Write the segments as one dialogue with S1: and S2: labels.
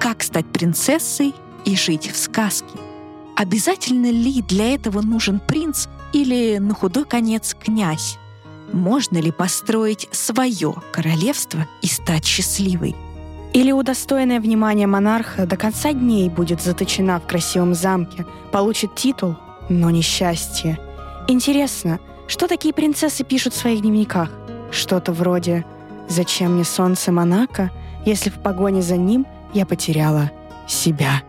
S1: Как стать принцессой и жить в сказке? Обязательно ли для этого нужен принц или, на худой конец, князь? Можно ли построить свое королевство и стать счастливой?
S2: Или удостоенная внимания монарха до конца дней будет заточена в красивом замке, получит титул, но не счастье. Интересно, что такие принцессы пишут в своих дневниках? Что-то вроде «Зачем мне солнце Монако, если в погоне за ним я потеряла себя?»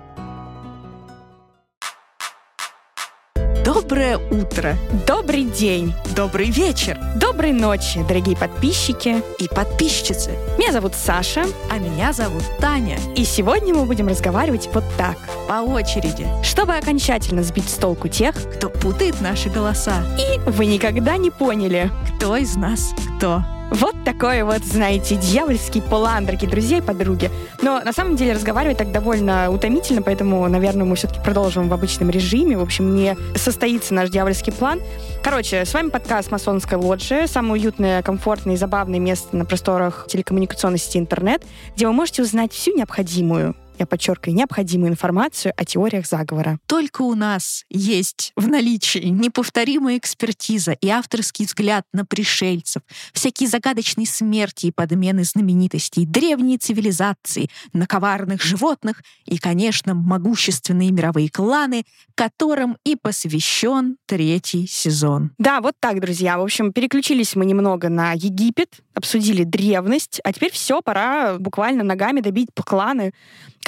S1: Доброе утро,
S2: Добрый день,
S1: добрый вечер
S2: доброй ночи, дорогие подписчики.
S1: и подписчицы.
S2: Меня зовут Саша,
S1: А меня зовут Таня.
S2: и сегодня мы будем разговаривать вот так,
S1: По очереди.
S2: чтобы окончательно сбить с толку тех,
S1: Кто путает наши голоса?
S2: и вы никогда не поняли.
S1: Кто из нас кто?
S2: Вот такой вот, знаете, дьявольский план, дорогие друзья и подруги. Но на самом деле разговаривать так довольно утомительно, поэтому, наверное, мы все-таки продолжим в обычном режиме. В общем, не состоится наш дьявольский план. Короче, с вами подкаст «Масонская лоджия», самое уютное, комфортное и забавное место на просторах телекоммуникационной сети интернет, где вы можете узнать всю необходимую, я подчеркиваю, необходимую информацию о теориях заговора.
S1: Только у нас есть в наличии неповторимая экспертиза и авторский взгляд на пришельцев, всякие загадочные смерти и подмены знаменитостей, древние цивилизации, на коварных животных и, конечно, могущественные мировые кланы, которым и посвящен третий сезон.
S2: Да, вот так, друзья. В общем, переключились мы немного на Египет, обсудили древность, а теперь все, пора буквально ногами добить кланы.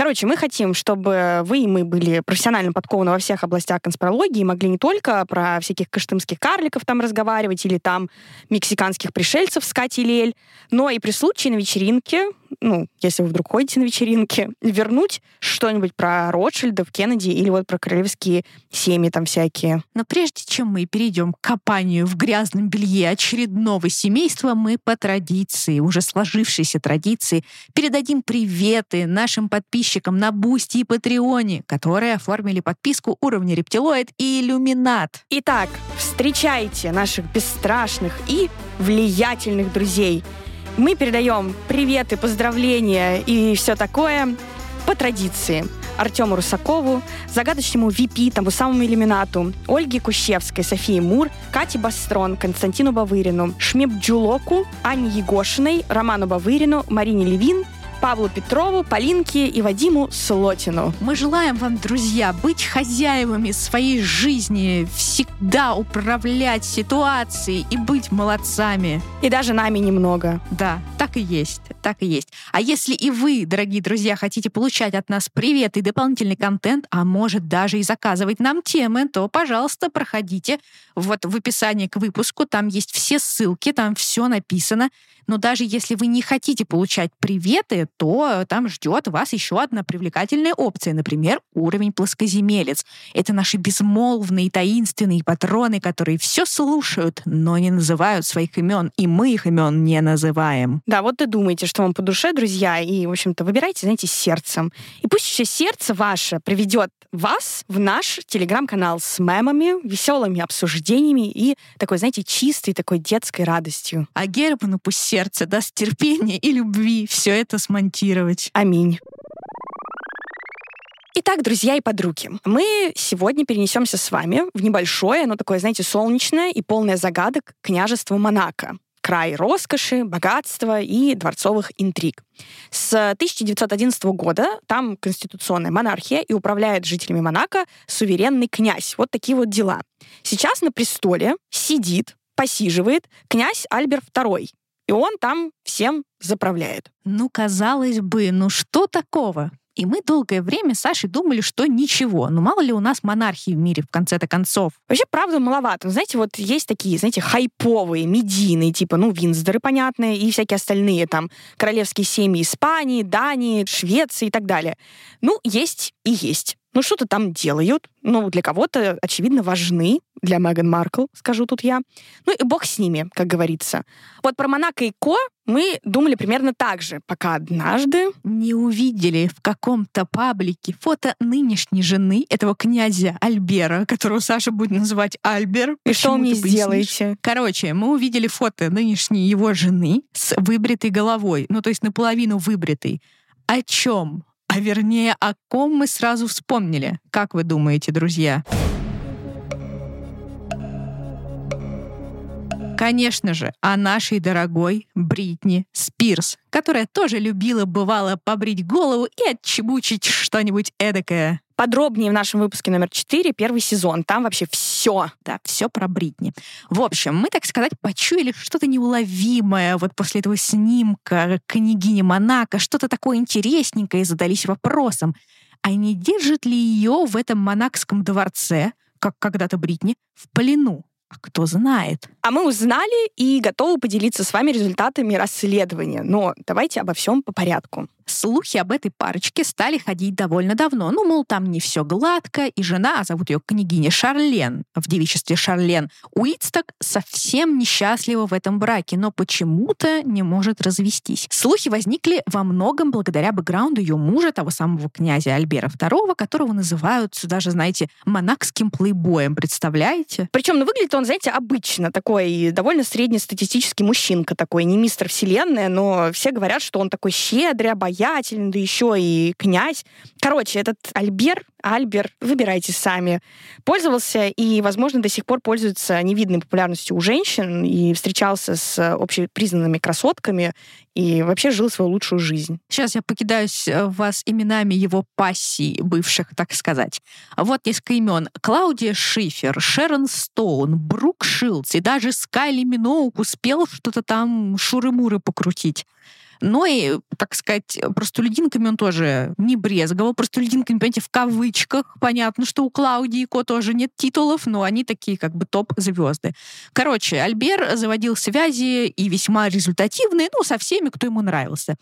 S2: Короче, мы хотим, чтобы вы и мы были профессионально подкованы во всех областях конспирологии, могли не только про всяких каштымских карликов там разговаривать или там мексиканских пришельцев с Катей Лель, но и при случае на вечеринке, ну, если вы вдруг ходите на вечеринки, ввернуть что-нибудь про Ротшильдов, Кеннеди или вот про королевские семьи там всякие.
S1: Но прежде чем мы перейдем к копанию в грязном белье очередного семейства, мы по традиции, уже сложившейся традиции, передадим приветы нашим подписчикам на Бусти и Патреоне, которые оформили подписку уровня рептилоид и иллюминат.
S2: Итак, встречайте наших бесстрашных и влиятельных друзей. Мы передаем приветы, поздравления и все такое по традиции. Артему Русакову, загадочному VP, тому самому иллюминату, Ольге Кущевской, Софии Мур, Кате Бастрон, Константину Бавырину, Шмеп Джулоку, Анне Егошиной, Роману Бавырину, Марине Левин, Павлу Петрову, Полинке и Вадиму Слотину.
S1: Мы желаем вам, друзья, быть хозяевами своей жизни, всегда управлять ситуацией и быть молодцами.
S2: И даже нами немного.
S1: Да, так и есть, так и есть. А если и вы, дорогие друзья, хотите получать от нас привет и дополнительный контент, а может даже и заказывать нам темы, то, пожалуйста, проходите вот в описании к выпуску, там есть все ссылки, там все написано. Но даже если вы не хотите получать приветы, то там ждет вас еще одна привлекательная опция, например, уровень плоскоземелец. Это наши безмолвные, таинственные патроны, которые все слушают, но не называют своих имен, и мы их имен не называем.
S2: Да, вот и думайте, что вам по душе, друзья, и, в общем-то, выбирайте, знаете, сердцем. И пусть еще сердце ваше приведет вас в наш телеграм-канал с мемами, веселыми обсуждениями и такой, знаете, чистой такой детской радостью.
S1: А Герману пусть сердце даст терпения и любви все это смонтировать.
S2: Аминь. Итак, друзья и подруги, мы сегодня перенесемся с вами в небольшое, но такое, знаете, солнечное и полное загадок княжество Монако. Край роскоши, богатства и дворцовых интриг. С 1911 года там конституционная монархия и управляет жителями Монако суверенный князь. Вот такие вот дела. Сейчас на престоле сидит, посиживает князь Альберт II. И он там всем заправляет.
S1: Ну, казалось бы, ну что такого? И мы долгое время с Сашей думали, что ничего. Ну, мало ли у нас монархии в мире в конце-то концов.
S2: Вообще, правда, маловато. Ну, знаете, вот есть такие, знаете, хайповые, медийные, типа, ну, Винздоры, понятные, и всякие остальные, там, королевские семьи Испании, Дании, Швеции и так далее. Ну, есть и есть. Ну, что-то там делают. Ну, для кого-то, очевидно, важны. Для Меган Маркл, скажу тут я. Ну, и бог с ними, как говорится. Вот про Монако и Ко мы думали примерно так же, пока однажды...
S1: Не увидели в каком-то паблике фото нынешней жены этого князя Альбера, которого Саша будет называть Альбер.
S2: И что вы
S1: Почему
S2: мне
S1: ты пояснишь?
S2: сделаете?
S1: Короче, мы увидели фото нынешней его жены с выбритой головой, ну то есть наполовину выбритой. О чем? А вернее, о ком мы сразу вспомнили. Как вы думаете, друзья? Конечно же, о нашей дорогой Бритни Спирс, которая тоже любила, бывало, побрить голову и отчебучить что-нибудь эдакое.
S2: Подробнее в нашем выпуске номер 4, первый сезон. Там вообще все.
S1: Да, все про Бритни. В общем, мы, так сказать, почуяли что-то неуловимое вот после этого снимка княгини Монако, что-то такое интересненькое, и задались вопросом, а не держит ли ее в этом монакском дворце, как когда-то Бритни, в плену? А кто знает?
S2: А мы узнали и готовы поделиться с вами результатами расследования. Но давайте обо всем по порядку.
S1: Слухи об этой парочке стали ходить довольно давно. Ну, мол, там не все гладко, и жена, а зовут ее княгиня Шарлен, в девичестве Шарлен, Уитсток совсем несчастлива в этом браке, но почему-то не может развестись. Слухи возникли во многом благодаря бэкграунду ее мужа, того самого князя Альбера II, которого называют даже, знаете, монакским плейбоем, представляете?
S2: Причем, ну, выглядит он, знаете, обычно такой, довольно среднестатистический мужчинка такой, не мистер Вселенная, но все говорят, что он такой щедрый, обаятельный, обаятельный, да еще и князь. Короче, этот Альбер, Альбер, выбирайте сами, пользовался и, возможно, до сих пор пользуется невидной популярностью у женщин и встречался с общепризнанными красотками и вообще жил свою лучшую жизнь.
S1: Сейчас я покидаюсь э, вас именами его пассий бывших, так сказать. Вот несколько имен. Клаудия Шифер, Шерон Стоун, Брук Шилдс и даже Скайли Миноук успел что-то там шуры-муры покрутить. Но и, так сказать, простолюдинками он тоже не брезговал. Простолюдинками, понимаете, в кавычках. Понятно, что у Клаудии Ко тоже нет титулов, но они такие как бы топ-звезды. Короче, Альбер заводил связи и весьма результативные, ну, со всеми, кто ему нравился.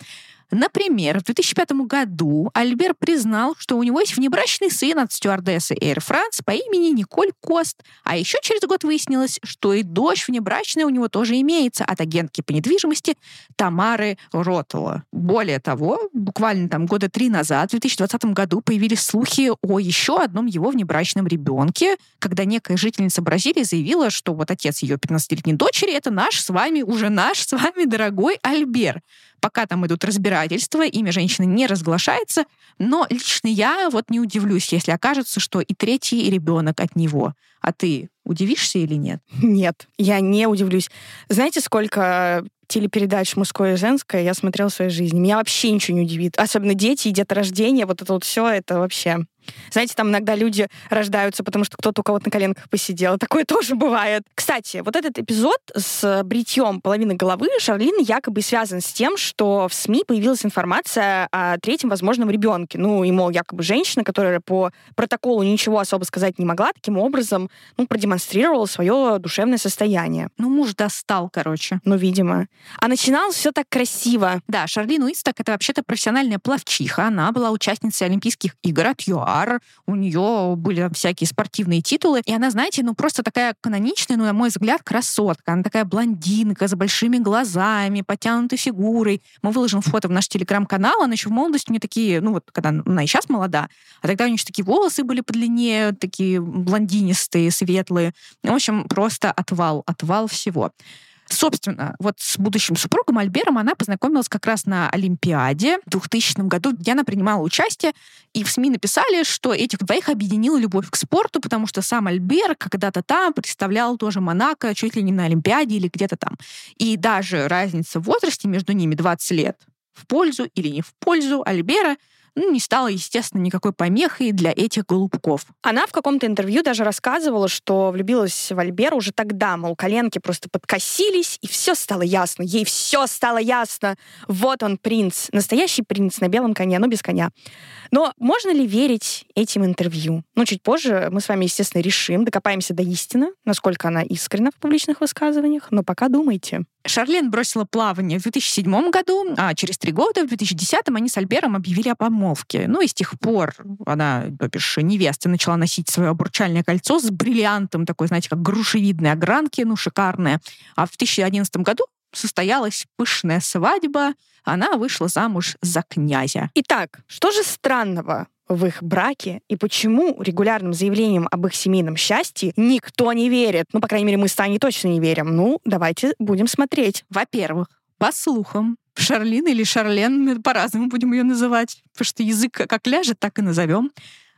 S1: Например, в 2005 году Альбер признал, что у него есть внебрачный сын от стюардессы Air France по имени Николь Кост. А еще через год выяснилось, что и дочь внебрачная у него тоже имеется от агентки по недвижимости Тамары Ротова. Более того, буквально там года три назад, в 2020 году, появились слухи о еще одном его внебрачном ребенке, когда некая жительница Бразилии заявила, что вот отец ее 15-летней дочери — это наш с вами, уже наш с вами дорогой Альбер. Пока там идут разбирательства, имя женщины не разглашается, но лично я вот не удивлюсь, если окажется, что и третий ребенок от него. А ты удивишься или нет?
S2: Нет, я не удивлюсь. Знаете, сколько телепередач «Мужское и женское» я смотрела в своей жизни. Меня вообще ничего не удивит. Особенно дети и деторождение, вот это вот все, это вообще знаете, там иногда люди рождаются, потому что кто-то у кого-то на коленках посидел. Такое тоже бывает. Кстати, вот этот эпизод с бритьем половины головы Шарлин якобы связан с тем, что в СМИ появилась информация о третьем возможном ребенке. Ну, и, мол, якобы женщина, которая по протоколу ничего особо сказать не могла, таким образом, ну, продемонстрировала свое душевное состояние.
S1: Ну, муж достал, короче.
S2: Ну, видимо. А начиналось все так красиво.
S1: Да, Шарлин Уисток — это вообще-то профессиональная плавчиха. Она была участницей Олимпийских игр от ЮАР у нее были всякие спортивные титулы, и она, знаете, ну просто такая каноничная, ну, на мой взгляд, красотка. Она такая блондинка с большими глазами, потянутой фигурой. Мы выложим фото в наш телеграм-канал, она еще в молодости мне такие, ну вот, когда она и сейчас молода, а тогда у нее еще такие волосы были подлиннее, такие блондинистые, светлые. В общем, просто отвал, отвал всего. Собственно, вот с будущим супругом Альбером она познакомилась как раз на Олимпиаде в 2000 году, где она принимала участие, и в СМИ написали, что этих двоих объединила любовь к спорту, потому что сам Альбер когда-то там представлял тоже Монако чуть ли не на Олимпиаде или где-то там. И даже разница в возрасте между ними 20 лет в пользу или не в пользу Альбера ну, не стало, естественно, никакой помехой для этих голубков.
S2: Она в каком-то интервью даже рассказывала, что влюбилась в Альбера уже тогда, мол, коленки просто подкосились, и все стало ясно. Ей все стало ясно. Вот он, принц. Настоящий принц на белом коне, но без коня. Но можно ли верить этим интервью? Ну, чуть позже мы с вами, естественно, решим, докопаемся до истины, насколько она искренна в публичных высказываниях, но пока думайте.
S1: Шарлен бросила плавание в 2007 году, а через три года, в 2010 они с Альбером объявили о помолвке. Ну и с тех пор она, то бишь невеста, начала носить свое обручальное кольцо с бриллиантом, такой, знаете, как грушевидной огранки, ну, шикарное. А в 2011 году состоялась пышная свадьба, она вышла замуж за князя.
S2: Итак, что же странного в их браке и почему регулярным заявлениям об их семейном счастье никто не верит. Ну, по крайней мере, мы с Таней точно не верим. Ну, давайте будем смотреть.
S1: Во-первых, по слухам, Шарлин или Шарлен, по-разному будем ее называть, потому что язык как ляжет, так и назовем.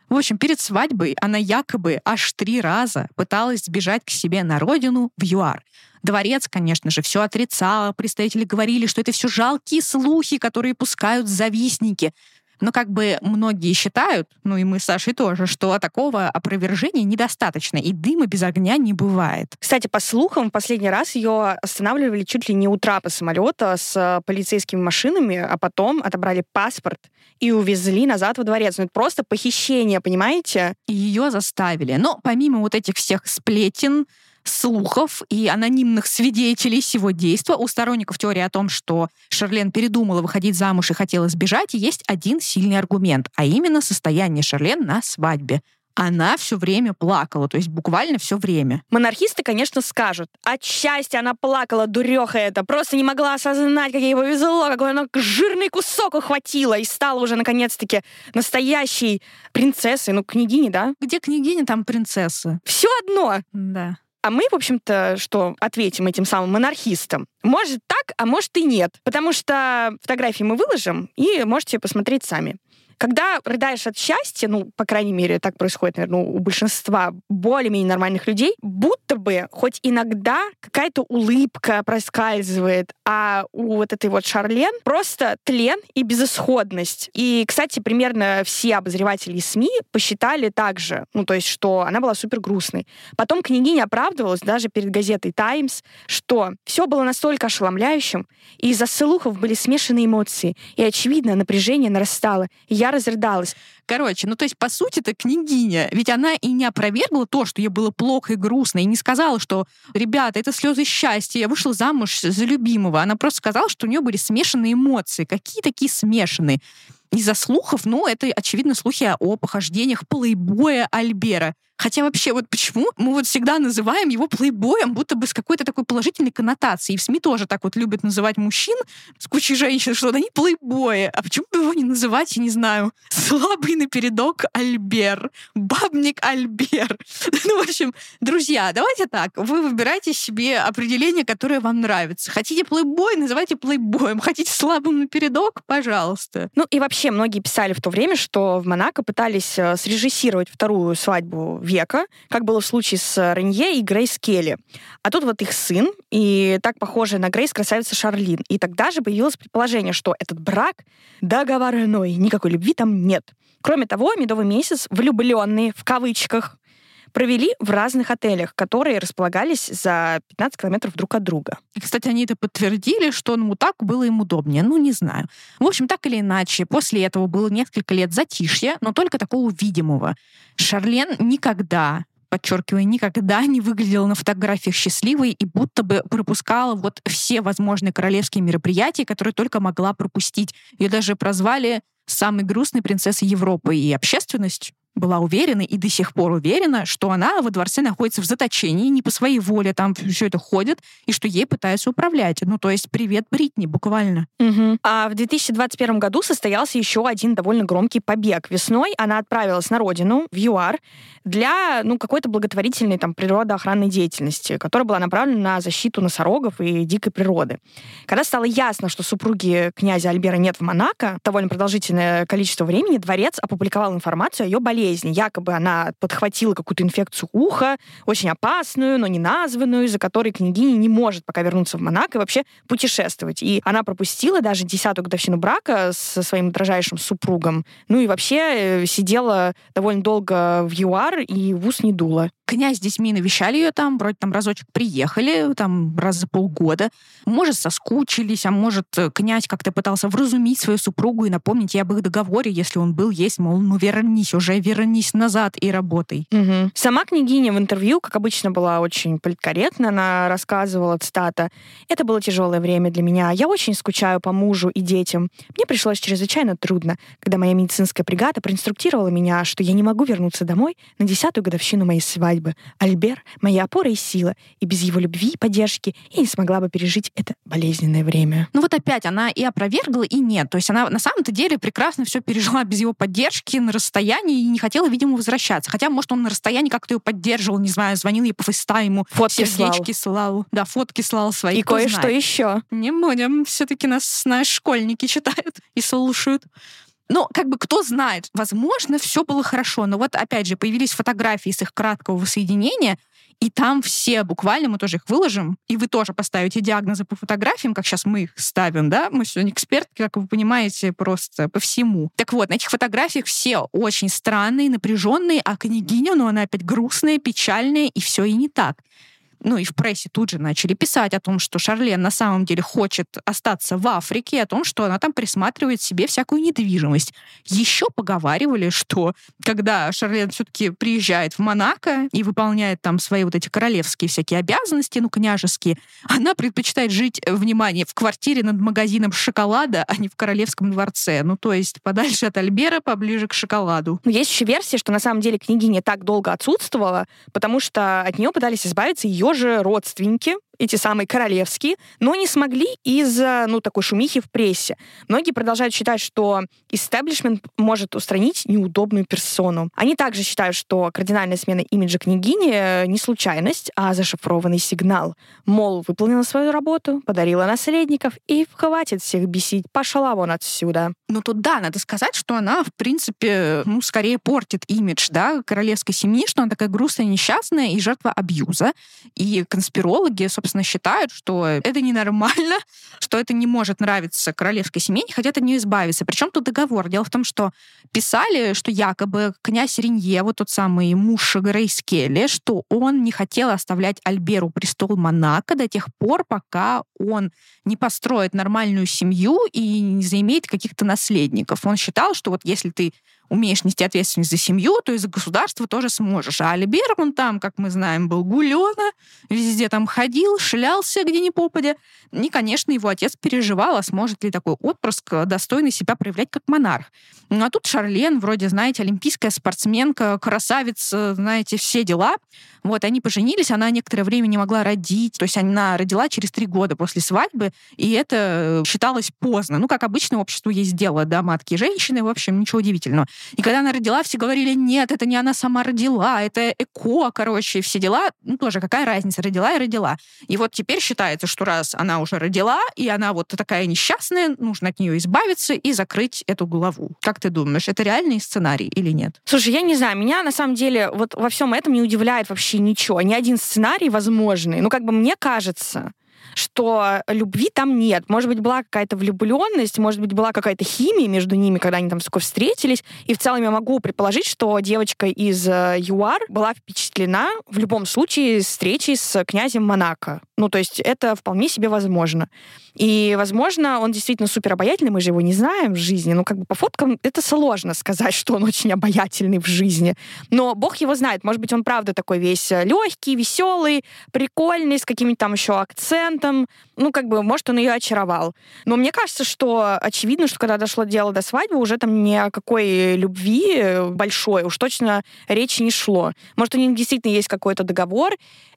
S1: В общем, перед свадьбой она якобы аж три раза пыталась сбежать к себе на родину в ЮАР. Дворец, конечно же, все отрицал. Представители говорили, что это все жалкие слухи, которые пускают завистники. Но как бы многие считают, ну и мы с Сашей тоже, что такого опровержения недостаточно, и дыма без огня не бывает.
S2: Кстати, по слухам, в последний раз ее останавливали чуть ли не у трапа самолета с полицейскими машинами, а потом отобрали паспорт и увезли назад во дворец. Ну, это просто похищение, понимаете?
S1: Ее заставили. Но помимо вот этих всех сплетен, слухов и анонимных свидетелей всего действа у сторонников теории о том, что Шарлен передумала выходить замуж и хотела сбежать, есть один сильный аргумент, а именно состояние Шарлен на свадьбе она все время плакала, то есть буквально все время.
S2: Монархисты, конечно, скажут, от счастья она плакала, дуреха это, просто не могла осознать, как ей повезло, какой она жирный кусок ухватила и стала уже, наконец-таки, настоящей принцессой, ну, княгиней, да?
S1: Где княгиня, там принцесса.
S2: Все одно.
S1: Да.
S2: А мы, в общем-то, что ответим этим самым монархистам? Может так, а может и нет. Потому что фотографии мы выложим, и можете посмотреть сами. Когда рыдаешь от счастья, ну, по крайней мере, так происходит, наверное, у большинства более-менее нормальных людей, будто бы хоть иногда какая-то улыбка проскальзывает, а у вот этой вот Шарлен просто тлен и безысходность. И, кстати, примерно все обозреватели СМИ посчитали так же, ну, то есть, что она была супер грустной. Потом княгиня оправдывалась даже перед газетой «Таймс», что все было настолько ошеломляющим, и из-за слухов были смешанные эмоции, и, очевидно, напряжение нарастало. И я разрыдалась.
S1: Короче, ну то есть, по сути, это княгиня. Ведь она и не опровергла то, что ей было плохо и грустно, и не сказала, что, ребята, это слезы счастья, я вышла замуж за любимого. Она просто сказала, что у нее были смешанные эмоции. Какие такие смешанные? Из-за слухов, ну, это, очевидно, слухи о похождениях плейбоя Альбера. Хотя вообще, вот почему мы вот всегда называем его плейбоем, будто бы с какой-то такой положительной коннотацией. И в СМИ тоже так вот любят называть мужчин с кучей женщин, что они плейбои. А почему бы его не называть, я не знаю, слабый напередок Альбер, бабник Альбер. Ну, в общем, друзья, давайте так, вы выбирайте себе определение, которое вам нравится. Хотите плейбой, называйте плейбоем. Хотите слабым напередок, пожалуйста.
S2: Ну и вообще многие писали в то время, что в Монако пытались э, срежиссировать вторую свадьбу века, как было в случае с Ренье и Грейс Келли. А тут вот их сын, и так похожая на Грейс красавица Шарлин. И тогда же появилось предположение, что этот брак договорной, никакой любви там нет. Кроме того, медовый месяц влюбленные, в кавычках, провели в разных отелях, которые располагались за 15 километров друг от друга.
S1: Кстати, они это подтвердили, что ну так было им удобнее. Ну, не знаю. В общем, так или иначе, после этого было несколько лет затишья, но только такого видимого. Шарлен никогда подчеркиваю, никогда не выглядела на фотографиях счастливой и будто бы пропускала вот все возможные королевские мероприятия, которые только могла пропустить. Ее даже прозвали самой грустной принцессой Европы, и общественность была уверена и до сих пор уверена, что она во дворце находится в заточении, не по своей воле там все это ходит, и что ей пытаются управлять. Ну, то есть привет Бритни, буквально.
S2: Угу. А в 2021 году состоялся еще один довольно громкий побег. Весной она отправилась на родину, в ЮАР, для ну, какой-то благотворительной там, природоохранной деятельности, которая была направлена на защиту носорогов и дикой природы. Когда стало ясно, что супруги князя Альбера нет в Монако, довольно продолжительное количество времени дворец опубликовал информацию о ее болезни болезни. Якобы она подхватила какую-то инфекцию уха, очень опасную, но не названную, из-за которой княгиня не может пока вернуться в Монако и вообще путешествовать. И она пропустила даже десятую годовщину брака со своим дрожайшим супругом. Ну и вообще э, сидела довольно долго в ЮАР и в ус не дула
S1: князь с детьми навещали ее там, вроде там разочек приехали, там раз за полгода. Может, соскучились, а может, э, князь как-то пытался вразумить свою супругу и напомнить ей об их договоре, если он был, есть, мол, ну вернись уже, вернись назад и работай.
S2: Угу. Сама княгиня в интервью, как обычно, была очень политкорректна. Она рассказывала, цитата, «Это было тяжелое время для меня. Я очень скучаю по мужу и детям. Мне пришлось чрезвычайно трудно, когда моя медицинская бригада проинструктировала меня, что я не могу вернуться домой на десятую годовщину моей свадьбы бы Альбер — моя опора и сила, и без его любви и поддержки я не смогла бы пережить это болезненное время.
S1: Ну вот опять, она и опровергла, и нет. То есть она на самом-то деле прекрасно все пережила без его поддержки на расстоянии и не хотела, видимо, возвращаться. Хотя, может, он на расстоянии как-то ее поддерживал, не знаю, звонил ей по фейстайму,
S2: Фотки
S1: сердечки слал. слал. Да, фотки слал свои.
S2: И кое-что еще.
S1: Не будем. Все-таки нас, знаешь, школьники читают и слушают. Ну, как бы кто знает, возможно, все было хорошо, но вот опять же появились фотографии с их краткого воссоединения, и там все, буквально мы тоже их выложим, и вы тоже поставите диагнозы по фотографиям, как сейчас мы их ставим, да? Мы сегодня экспертки, как вы понимаете, просто по всему. Так вот, на этих фотографиях все очень странные, напряженные, а княгиня, ну, она опять грустная, печальная, и все и не так ну и в прессе тут же начали писать о том, что Шарлен на самом деле хочет остаться в Африке, о том, что она там присматривает себе всякую недвижимость. Еще поговаривали, что когда Шарлен все-таки приезжает в Монако и выполняет там свои вот эти королевские всякие обязанности, ну, княжеские, она предпочитает жить, э, внимание, в квартире над магазином шоколада, а не в королевском дворце. Ну, то есть подальше от Альбера, поближе к шоколаду.
S2: Но есть еще версия, что на самом деле княгиня так долго отсутствовала, потому что от нее пытались избавиться ее тоже родственники эти самые королевские, но не смогли из-за, ну, такой шумихи в прессе. Многие продолжают считать, что истеблишмент может устранить неудобную персону. Они также считают, что кардинальная смена имиджа княгини э, не случайность, а зашифрованный сигнал. Мол, выполнила свою работу, подарила наследников, и хватит всех бесить, пошла вон отсюда.
S1: Ну, тут да, надо сказать, что она, в принципе, ну, скорее портит имидж, да, королевской семьи, что она такая грустная, несчастная и жертва абьюза. И конспирологи, собственно, собственно, считают, что это ненормально, что это не может нравиться королевской семье, не хотят от нее избавиться. Причем тут договор. Дело в том, что писали, что якобы князь Ренье, вот тот самый муж Грейс Келли, что он не хотел оставлять Альберу престол Монако до тех пор, пока он не построит нормальную семью и не заимеет каких-то наследников. Он считал, что вот если ты умеешь нести ответственность за семью, то и за государство тоже сможешь. А Альбер, он там, как мы знаем, был гулёна, везде там ходил, шлялся где ни попадя. И, конечно, его отец переживал, а сможет ли такой отпрыск достойный себя проявлять как монарх. Ну а тут Шарлен, вроде, знаете, олимпийская спортсменка, красавица, знаете, все дела. Вот, они поженились, она некоторое время не могла родить, то есть она родила через три года после свадьбы, и это считалось поздно. Ну, как обычно, обществу есть дело, да, матки и женщины, в общем, ничего удивительного. И когда она родила, все говорили, нет, это не она сама родила, это ЭКО, короче, все дела. Ну, тоже какая разница, родила и родила. И вот теперь считается, что раз она уже родила, и она вот такая несчастная, нужно от нее избавиться и закрыть эту главу. Как ты думаешь, это реальный сценарий или нет?
S2: Слушай, я не знаю, меня на самом деле вот во всем этом не удивляет вообще ничего. Ни один сценарий возможный. Ну, как бы мне кажется, что любви там нет. Может быть, была какая-то влюбленность, может быть, была какая-то химия между ними, когда они там только встретились. И в целом я могу предположить, что девочка из э, ЮАР была впечатлена в любом случае встречей с князем Монако. Ну, то есть это вполне себе возможно. И, возможно, он действительно супер обаятельный, мы же его не знаем в жизни. Ну, как бы по фоткам это сложно сказать, что он очень обаятельный в жизни. Но бог его знает. Может быть, он правда такой весь э, легкий, веселый, прикольный, с каким-нибудь там еще акцентом. Ну, как бы, может, он ее очаровал. Но мне кажется, что очевидно, что когда дошло дело до свадьбы, уже там ни о какой любви э, большой уж точно речи не шло. Может, у них действительно есть какой-то договор,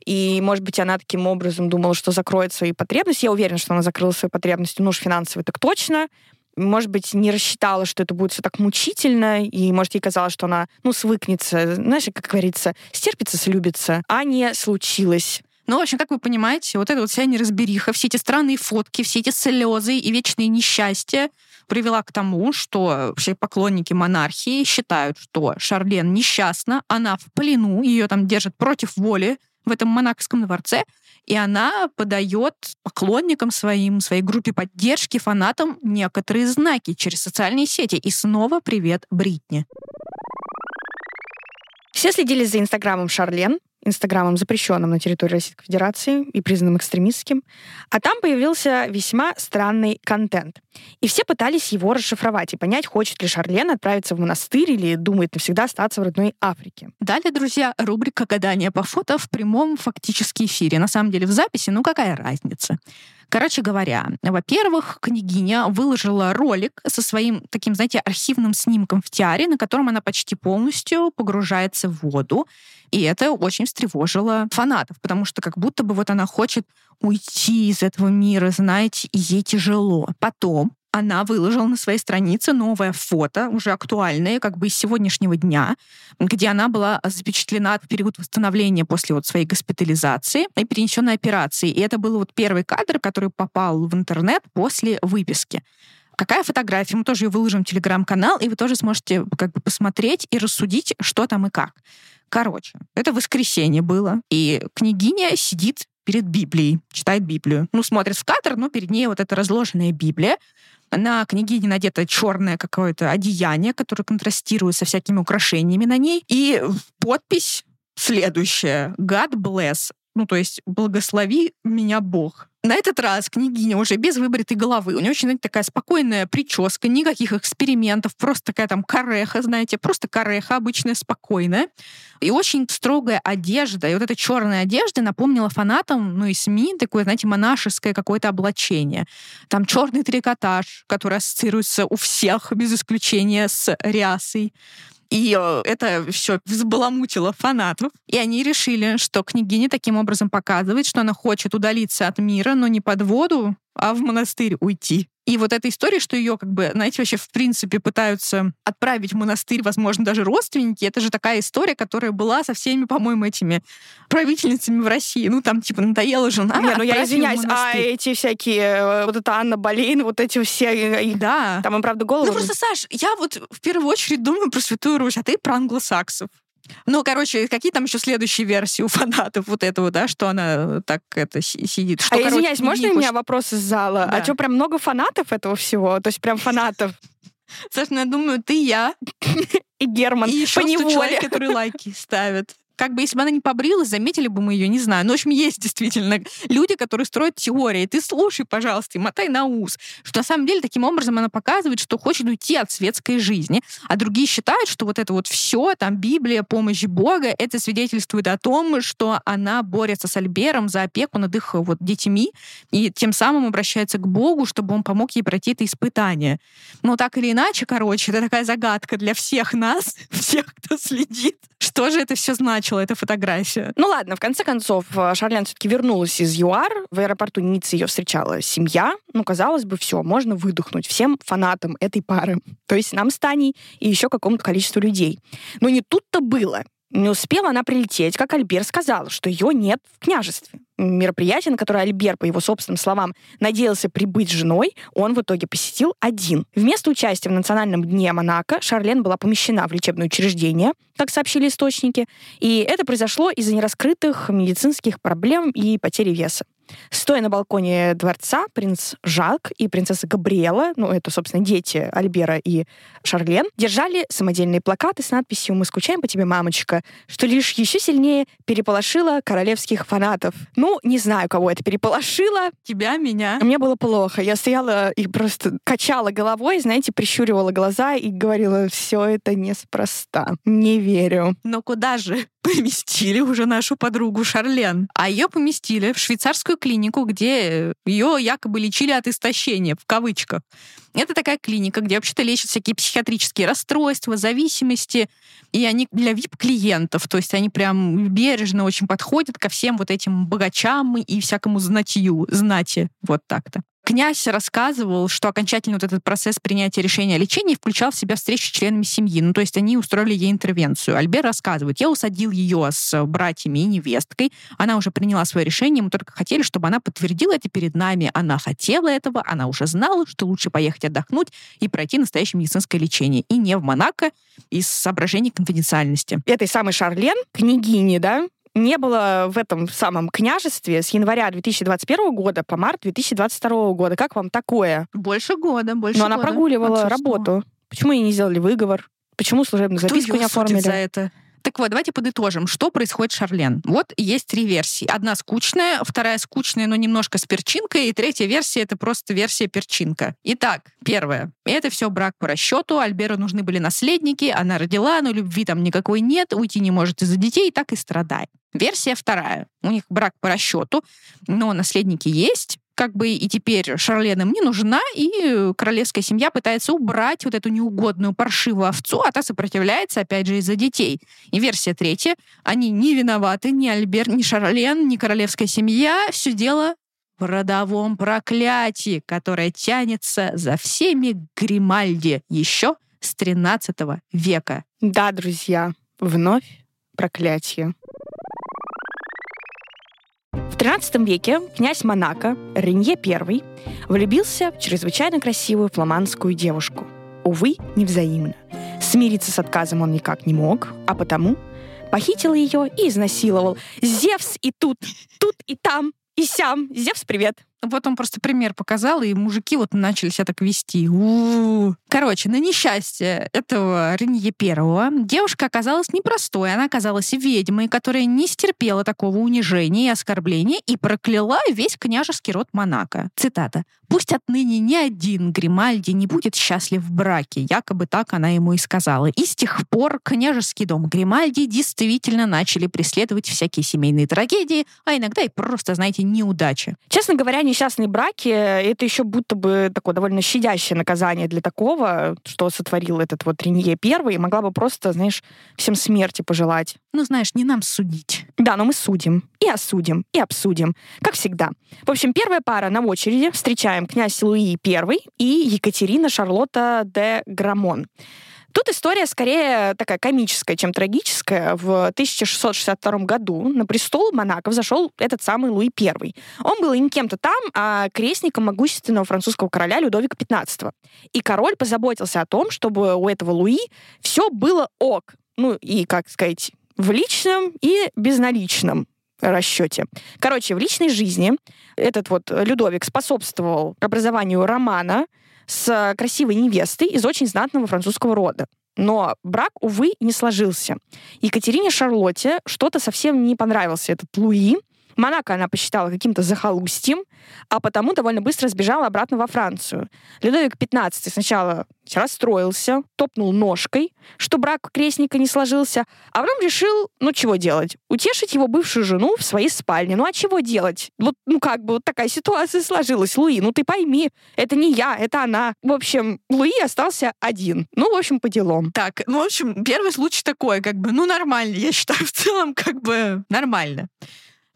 S2: и, может быть, она таким образом думала, что закроет свои потребности. Я уверена, что она закрыла свои потребности, ну уж финансовые так точно. Может быть, не рассчитала, что это будет все так мучительно, и, может, ей казалось, что она, ну, свыкнется, знаешь, как говорится, стерпится, слюбится, а не случилось.
S1: Ну, в общем, как вы понимаете, вот эта вот вся неразбериха, все эти странные фотки, все эти слезы и вечные несчастья привела к тому, что все поклонники монархии считают, что Шарлен несчастна, она в плену, ее там держат против воли, в этом монакском дворце, и она подает поклонникам своим, своей группе поддержки, фанатам некоторые знаки через социальные сети. И снова привет Бритни.
S2: Все следили за инстаграмом Шарлен, Инстаграмом, запрещенным на территории Российской Федерации и признанным экстремистским. А там появился весьма странный контент. И все пытались его расшифровать и понять, хочет ли Шарлен отправиться в монастырь или думает навсегда остаться в родной Африке.
S1: Далее, друзья, рубрика «Гадание по фото» в прямом фактически эфире. На самом деле в записи, ну какая разница? Короче говоря, во-первых, княгиня выложила ролик со своим таким, знаете, архивным снимком в тиаре, на котором она почти полностью погружается в воду. И это очень встревожило фанатов, потому что как будто бы вот она хочет уйти из этого мира, знаете, и ей тяжело. Потом она выложила на своей странице новое фото, уже актуальное, как бы из сегодняшнего дня, где она была запечатлена в период восстановления после вот своей госпитализации и перенесенной операции. И это был вот первый кадр, который попал в интернет после выписки. Какая фотография? Мы тоже ее выложим в телеграм-канал, и вы тоже сможете как бы посмотреть и рассудить, что там и как. Короче, это воскресенье было, и княгиня сидит перед Библией, читает Библию. Ну, смотрит в кадр, но перед ней вот эта разложенная Библия. На княгине надето черное какое-то одеяние, которое контрастирует со всякими украшениями на ней. И подпись следующая. God bless. Ну, то есть, благослови меня Бог. На этот раз княгиня уже без выбритой головы. У нее очень, знаете, такая спокойная прическа, никаких экспериментов, просто такая там кареха, знаете, просто кареха обычная, спокойная. И очень строгая одежда. И вот эта черная одежда напомнила фанатам, ну и СМИ, такое, знаете, монашеское какое-то облачение. Там черный трикотаж, который ассоциируется у всех, без исключения с рясой. И это все взбаламутило фанатов. И они решили, что княгиня таким образом показывает, что она хочет удалиться от мира, но не под воду, а в монастырь уйти. И вот эта история, что ее, как бы, знаете, вообще в принципе пытаются отправить в монастырь, возможно, даже родственники, это же такая история, которая была со всеми, по-моему, этими правительницами в России. Ну, там, типа, надоела жена.
S2: Не, ну я извиняюсь, а эти всякие, э, вот это Анна Болейн, вот эти все...
S1: Да.
S2: Там им, правда, голову...
S1: Ну, просто, Саш, я вот в первую очередь думаю про Святую Русь, а ты про англосаксов. Ну, короче, какие там еще следующие версии у фанатов вот этого, да, что она так это сидит? Что,
S2: а
S1: короче,
S2: извиняюсь, можно у меня вопрос из зала? А
S1: Да.
S2: А что, прям много фанатов этого всего? То есть прям фанатов?
S1: Саша, ну, я думаю, ты, я
S2: И Герман
S1: и еще
S2: по
S1: 100
S2: неволе.
S1: человек, которые лайки ставят. Как бы, если бы она не побрилась, заметили бы мы ее, не знаю. Но, в общем, есть действительно люди, которые строят теории. Ты слушай, пожалуйста, и мотай на ус. Что на самом деле таким образом она показывает, что хочет уйти от светской жизни. А другие считают, что вот это вот все, там, Библия, помощь Бога, это свидетельствует о том, что она борется с Альбером за опеку над их вот детьми и тем самым обращается к Богу, чтобы он помог ей пройти это испытание. Но так или иначе, короче, это такая загадка для всех нас, всех, кто следит. Что же это все значило, эта фотография?
S2: Ну ладно, в конце концов, э, Шарлен все-таки вернулась из ЮАР. В аэропорту Ниццы ее встречала семья. Ну, казалось бы, все, можно выдохнуть всем фанатам этой пары. То есть нам с Таней и еще какому-то количеству людей. Но не тут-то было. Не успела она прилететь, как Альбер сказал, что ее нет в княжестве. Мероприятие, на которое Альбер, по его собственным словам, надеялся прибыть с женой, он в итоге посетил один. Вместо участия в Национальном дне Монако Шарлен была помещена в лечебное учреждение, как сообщили источники, и это произошло из-за нераскрытых медицинских проблем и потери веса. Стоя на балконе дворца, принц Жак и принцесса Габриэла, ну, это, собственно, дети Альбера и Шарлен, держали самодельные плакаты с надписью «Мы скучаем по тебе, мамочка», что лишь еще сильнее переполошило королевских фанатов. Ну, не знаю, кого это переполошило.
S1: Тебя, меня.
S2: Мне было плохо. Я стояла и просто качала головой, знаете, прищуривала глаза и говорила, все это неспроста. Не верю.
S1: Но куда же поместили уже нашу подругу Шарлен? А ее поместили в швейцарскую клинику, где ее якобы лечили от истощения, в кавычках. Это такая клиника, где вообще-то лечат всякие психиатрические расстройства, зависимости, и они для VIP-клиентов, то есть они прям бережно очень подходят ко всем вот этим богачам и всякому знатью, знати, вот так-то. Князь рассказывал, что окончательно вот этот процесс принятия решения о лечении включал в себя встречу с членами семьи. Ну, то есть они устроили ей интервенцию. Альбер рассказывает, я усадил ее с братьями и невесткой. Она уже приняла свое решение, мы только хотели, чтобы она подтвердила это перед нами. Она хотела этого, она уже знала, что лучше поехать отдохнуть и пройти настоящее медицинское лечение. И не в Монако, из соображений конфиденциальности.
S2: Этой самой Шарлен, княгини, да, не было в этом самом княжестве с января 2021 года по март 2022 года. Как вам такое?
S1: Больше года, больше
S2: Но она
S1: года
S2: прогуливала
S1: отсутствовала.
S2: работу. Почему ей не сделали выговор? Почему служебную
S1: Кто
S2: записку не оформили?
S1: за это? Так вот, давайте подытожим, что происходит с Шарлен. Вот есть три версии. Одна скучная, вторая скучная, но немножко с перчинкой, и третья версия — это просто версия перчинка. Итак, первое. Это все брак по расчету. Альберу нужны были наследники, она родила, но любви там никакой нет, уйти не может из-за детей, так и страдает. Версия вторая. У них брак по расчету, но наследники есть, как бы и теперь Шарлен им не нужна, и королевская семья пытается убрать вот эту неугодную паршивую овцу, а та сопротивляется, опять же, из-за детей. И версия третья. Они не виноваты, ни Альбер, ни Шарлен, ни королевская семья. Все дело в родовом проклятии, которое тянется за всеми Гримальди еще с 13 века.
S2: Да, друзья, вновь проклятие. В XIII веке князь Монако Ренье I влюбился в чрезвычайно красивую фламандскую девушку. Увы, невзаимно. Смириться с отказом он никак не мог, а потому похитил ее и изнасиловал. Зевс и тут, тут и там, и сям. Зевс, привет.
S1: Вот он просто пример показал, и мужики вот начали себя так вести. У-у-у. Короче, на несчастье этого Ренье Первого девушка оказалась непростой. Она оказалась ведьмой, которая не стерпела такого унижения и оскорбления и прокляла весь княжеский род Монако. Цитата. «Пусть отныне ни один Гримальди не будет счастлив в браке», якобы так она ему и сказала. И с тех пор княжеский дом Гримальди действительно начали преследовать всякие семейные трагедии, а иногда и просто, знаете, неудачи.
S2: Честно говоря, несчастные браки — это еще будто бы такое довольно щадящее наказание для такого, что сотворил этот вот Ренье Первый, могла бы просто, знаешь, всем смерти пожелать.
S1: Ну, знаешь, не нам судить.
S2: Да, но мы судим. И осудим, и обсудим. Как всегда. В общем, первая пара на очереди. Встречаем князь Луи I и Екатерина Шарлотта де Грамон. Тут история скорее такая комическая, чем трагическая. В 1662 году на престол Монако взошел этот самый Луи I. Он был не кем-то там, а крестником могущественного французского короля Людовика XV. И король позаботился о том, чтобы у этого Луи все было ок. Ну и, как сказать, в личном и безналичном расчете. Короче, в личной жизни этот вот Людовик способствовал образованию романа с красивой невестой из очень знатного французского рода. Но брак, увы, не сложился. Екатерине Шарлотте что-то совсем не понравился этот Луи, Монако она посчитала каким-то захолустьем, а потому довольно быстро сбежала обратно во Францию. Людовик XV сначала расстроился, топнул ножкой, что брак крестника не сложился, а потом решил, ну чего делать, утешить его бывшую жену в своей спальне. Ну а чего делать? Вот, ну как бы вот такая ситуация сложилась. Луи, ну ты пойми, это не я, это она. В общем, Луи остался один. Ну, в общем, по делам.
S1: Так, ну, в общем, первый случай такой, как бы, ну, нормально. Я считаю, в целом, как бы, нормально.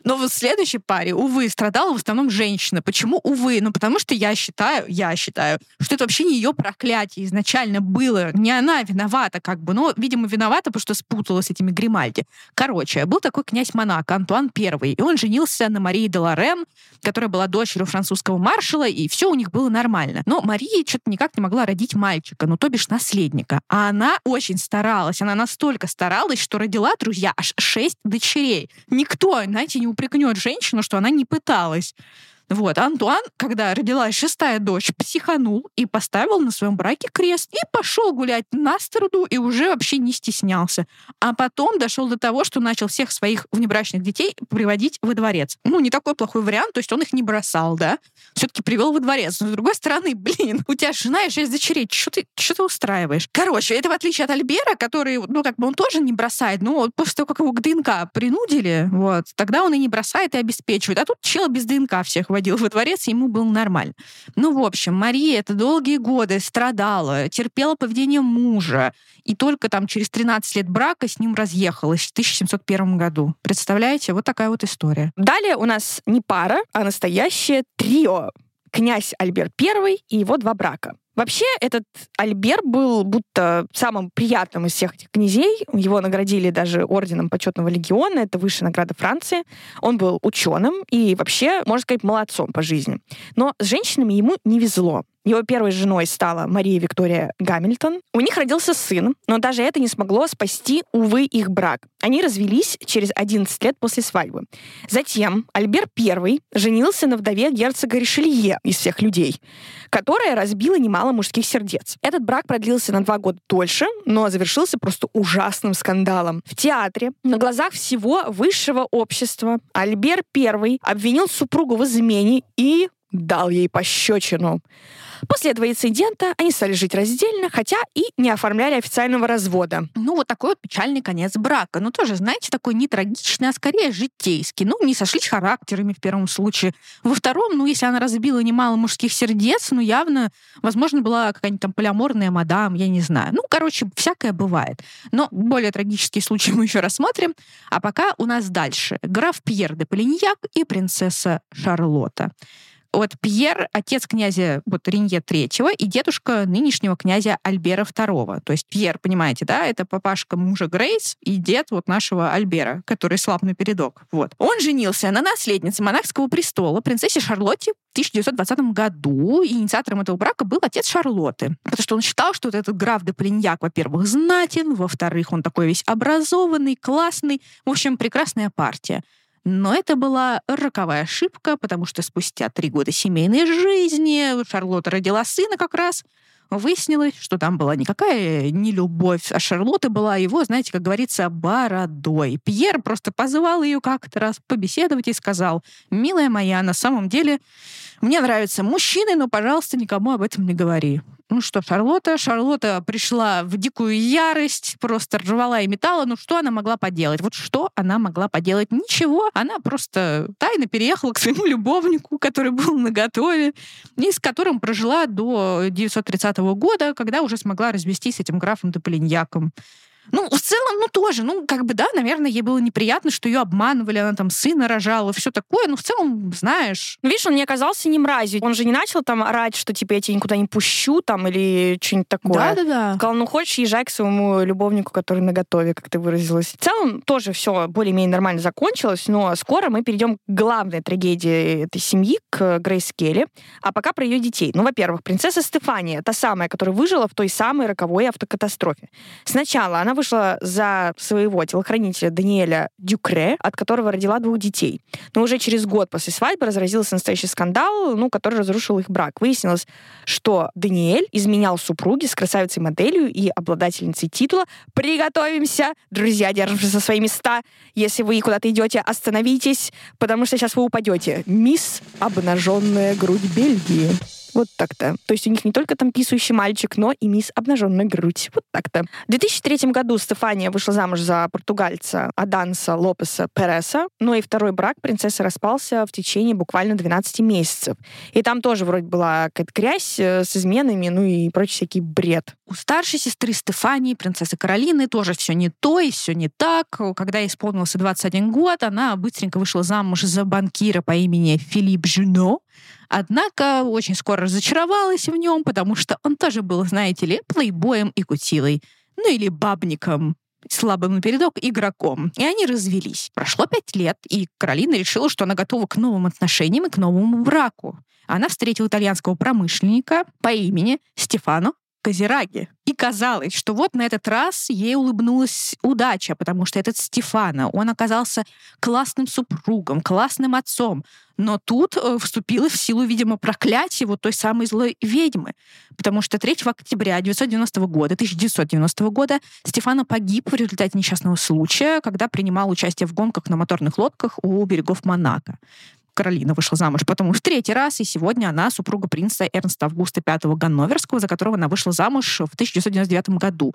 S1: Но вот в следующей паре, увы, страдала в основном женщина. Почему увы? Ну, потому что я считаю, я считаю, что это вообще не ее проклятие изначально было. Не она виновата, как бы. Но, видимо, виновата, потому что спутала с этими Гримальди. Короче, был такой князь Монако, Антуан I, и он женился на Марии де Лорен, которая была дочерью французского маршала, и все у них было нормально. Но Мария что-то никак не могла родить мальчика, ну, то бишь наследника. А она очень старалась. Она настолько старалась, что родила, друзья, аж шесть дочерей. Никто, знаете, не упрекнет женщину, что она не пыталась. Вот, Антуан, когда родилась шестая дочь, психанул и поставил на своем браке крест и пошел гулять на сторону и уже вообще не стеснялся. А потом дошел до того, что начал всех своих внебрачных детей приводить во дворец. Ну, не такой плохой вариант, то есть он их не бросал, да, все-таки привел во дворец. Но с другой стороны, блин, у тебя жена и шесть дочерей, что ты, что ты устраиваешь? Короче, это в отличие от Альбера, который, ну, как бы он тоже не бросает, но вот после того, как его к ДНК принудили, вот, тогда он и не бросает, и обеспечивает. А тут чел без ДНК всех водил во дворец, ему было нормально. Ну, в общем, Мария это долгие годы страдала, терпела поведение мужа, и только там через 13 лет брака с ним разъехалась в 1701 году. Представляете? Вот такая вот история.
S2: Далее у нас не пара, а настоящее трио. Князь Альберт I и его два брака. Вообще, этот Альбер был будто самым приятным из всех этих князей. Его наградили даже орденом почетного легиона. Это высшая награда Франции. Он был ученым и вообще, можно сказать, молодцом по жизни. Но с женщинами ему не везло. Его первой женой стала Мария Виктория Гамильтон. У них родился сын, но даже это не смогло спасти, увы, их брак. Они развелись через 11 лет после свадьбы. Затем Альбер I женился на вдове герцога Ришелье из всех людей, которая разбила немало мужских сердец. Этот брак продлился на два года дольше, но завершился просто ужасным скандалом. В театре на глазах всего высшего общества Альбер I обвинил супругу в измене и дал ей пощечину. После этого инцидента они стали жить раздельно, хотя и не оформляли официального развода.
S1: Ну, вот такой вот печальный конец брака. Ну, тоже, знаете, такой не трагичный, а скорее житейский. Ну, не сошлись характерами в первом случае. Во втором, ну, если она разбила немало мужских сердец, ну, явно, возможно, была какая-нибудь там полиаморная мадам, я не знаю. Ну, короче, всякое бывает. Но более трагические случаи мы еще рассмотрим. А пока у нас дальше. Граф Пьер де Полиньяк и принцесса Шарлотта. Вот Пьер — отец князя вот, Ренье III и дедушка нынешнего князя Альбера II. То есть Пьер, понимаете, да, это папашка мужа Грейс и дед вот нашего Альбера, который слаб на передок. Вот. Он женился на наследнице монархского престола, принцессе Шарлотте, в 1920 году. И инициатором этого брака был отец Шарлотты. Потому что он считал, что вот этот граф де Полиньяк, во-первых, знатен, во-вторых, он такой весь образованный, классный. В общем, прекрасная партия. Но это была роковая ошибка, потому что спустя три года семейной жизни Шарлотта родила сына как раз. Выяснилось, что там была никакая не любовь, а Шарлотта была его, знаете, как говорится, бородой. Пьер просто позвал ее как-то раз побеседовать и сказал, «Милая моя, на самом деле мне нравятся мужчины, но, пожалуйста, никому об этом не говори». Ну что, Шарлотта? Шарлотта пришла в дикую ярость, просто рвала и металла. Ну что она могла поделать? Вот что она могла поделать? Ничего. Она просто тайно переехала к своему любовнику, который был на готове, и с которым прожила до 930 года, когда уже смогла развестись с этим графом Тополиньяком. Ну, в целом, ну, тоже, ну, как бы, да, наверное, ей было неприятно, что ее обманывали, она там сына рожала, все такое, но в целом, знаешь.
S2: Видишь, он не оказался не мразью. Он же не начал там орать, что, типа, я тебя никуда не пущу, там, или что-нибудь такое.
S1: Да-да-да.
S2: Сказал, ну, хочешь, езжай к своему любовнику, который на готове, как ты выразилась. В целом, тоже все более-менее нормально закончилось, но скоро мы перейдем к главной трагедии этой семьи, к Грейс Келли. А пока про ее детей. Ну, во-первых, принцесса Стефания, та самая, которая выжила в той самой роковой автокатастрофе. Сначала она вышла за своего телохранителя Даниэля Дюкре, от которого родила двух детей. Но уже через год после свадьбы разразился настоящий скандал, ну, который разрушил их брак. Выяснилось, что Даниэль изменял супруге с красавицей-моделью и обладательницей титула. Приготовимся! Друзья, держимся за свои места. Если вы куда-то идете, остановитесь, потому что сейчас вы упадете. Мисс Обнаженная грудь Бельгии. Вот так-то. То есть у них не только там писающий мальчик, но и мисс обнаженная грудь. Вот так-то. В 2003 году Стефания вышла замуж за португальца Аданса Лопеса Переса, но и второй брак принцессы распался в течение буквально 12 месяцев. И там тоже вроде была какая-то грязь э, с изменами, ну и прочий всякий бред.
S1: У старшей сестры Стефании, принцессы Каролины, тоже все не то и все не так. Когда исполнился 21 год, она быстренько вышла замуж за банкира по имени Филипп Жюно, Однако очень скоро разочаровалась в нем, потому что он тоже был, знаете ли, плейбоем и кутилой. Ну или бабником слабым напередок игроком. И они развелись. Прошло пять лет, и Каролина решила, что она готова к новым отношениям и к новому браку. Она встретила итальянского промышленника по имени Стефано Козераги. И казалось, что вот на этот раз ей улыбнулась удача, потому что этот Стефана, он оказался классным супругом, классным отцом. Но тут э, вступило в силу, видимо, проклятие вот той самой злой ведьмы. Потому что 3 октября 1990 года, 1990 года Стефана погиб в результате несчастного случая, когда принимал участие в гонках на моторных лодках у берегов Монако. Каролина вышла замуж потом в третий раз, и сегодня она супруга принца Эрнста Августа V Ганноверского, за которого она вышла замуж в 1999 году.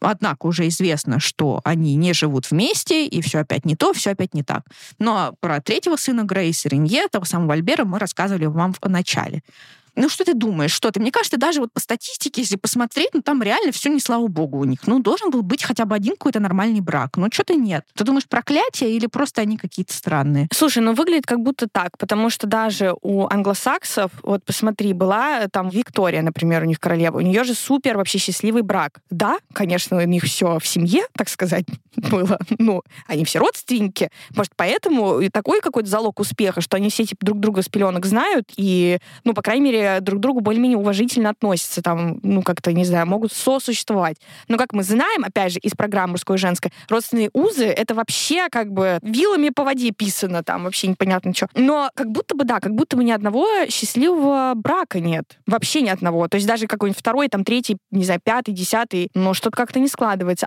S1: Однако уже известно, что они не живут вместе, и все опять не то, все опять не так. Но про третьего сына Грейс Ренье, того самого Альбера, мы рассказывали вам в начале. Ну, что ты думаешь? Что ты? Мне кажется, даже вот по статистике, если посмотреть, ну, там реально все не слава богу у них. Ну, должен был быть хотя бы один какой-то нормальный брак. Но что-то нет. Ты думаешь, проклятие или просто они какие-то странные?
S2: Слушай, ну, выглядит как будто так, потому что даже у англосаксов, вот посмотри, была э, там Виктория, например, у них королева, у нее же супер вообще счастливый брак. Да, конечно, у них все в семье, так сказать, было. Ну, они все родственники. Может, поэтому и такой какой-то залог успеха, что они все типа друг друга с пеленок знают, и, ну, по крайней мере, друг к другу более-менее уважительно относятся, там, ну, как-то, не знаю, могут сосуществовать. Но, как мы знаем, опять же, из программы мужской и женской, родственные узы — это вообще как бы вилами по воде писано, там вообще непонятно что. Но как будто бы, да, как будто бы ни одного счастливого брака нет. Вообще ни одного. То есть даже какой-нибудь второй, там, третий, не знаю, пятый, десятый, но что-то как-то не складывается.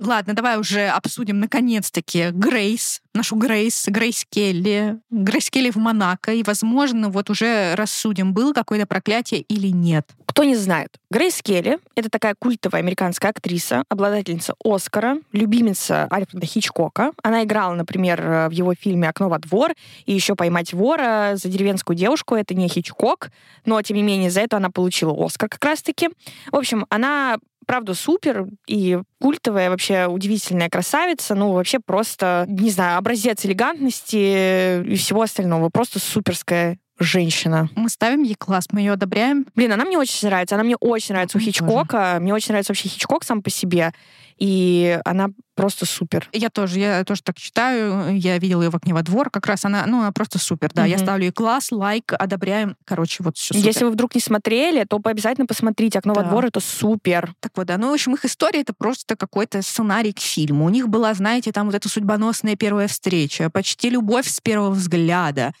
S1: Ладно, давай уже обсудим наконец-таки Грейс, нашу Грейс, Грейс Келли. Грейс Келли в Монако. И, возможно, вот уже рассудим, было какое-то проклятие или нет.
S2: Кто не знает, Грейс Келли — это такая культовая американская актриса, обладательница Оскара, любимица Альфреда Хичкока. Она играла, например, в его фильме «Окно во двор» и еще «Поймать вора» за деревенскую девушку. Это не Хичкок, но, тем не менее, за это она получила Оскар как раз-таки. В общем, она правда супер и культовая, вообще удивительная красавица. Ну, вообще просто, не знаю, образец элегантности и всего остального. Просто суперская женщина.
S1: Мы ставим ей класс, мы ее одобряем.
S2: Блин, она мне очень нравится. Она мне очень нравится у Хичкока. Мне очень нравится вообще Хичкок сам по себе. И она просто супер.
S1: Я тоже, я тоже так считаю. Я видела ее в окне во двор. Как раз она, ну, она просто супер, да. Mm-hmm. Я ставлю ей класс, лайк, одобряем. Короче, вот все супер.
S2: Если вы вдруг не смотрели, то обязательно посмотрите. Окно да. во двор это супер.
S1: Так вот, да. Ну, в общем, их история это просто какой-то сценарий к фильму. У них была, знаете, там вот эта судьбоносная первая встреча, почти любовь с первого взгляда